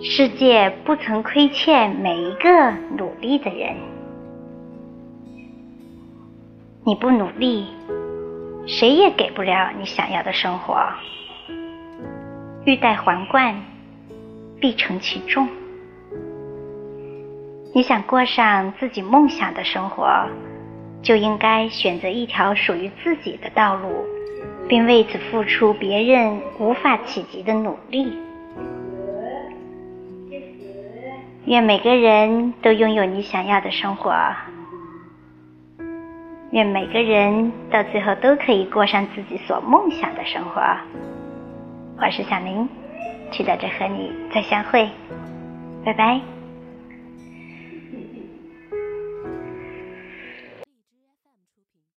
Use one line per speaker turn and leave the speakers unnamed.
世界不曾亏欠每一个努力的人。你不努力，谁也给不了你想要的生活。欲戴皇冠，必承其重。你想过上自己梦想的生活，就应该选择一条属于自己的道路，并为此付出别人无法企及的努力。愿每个人都拥有你想要的生活。愿每个人到最后都可以过上自己所梦想的生活。我是小明，期待着和你再相会，拜拜。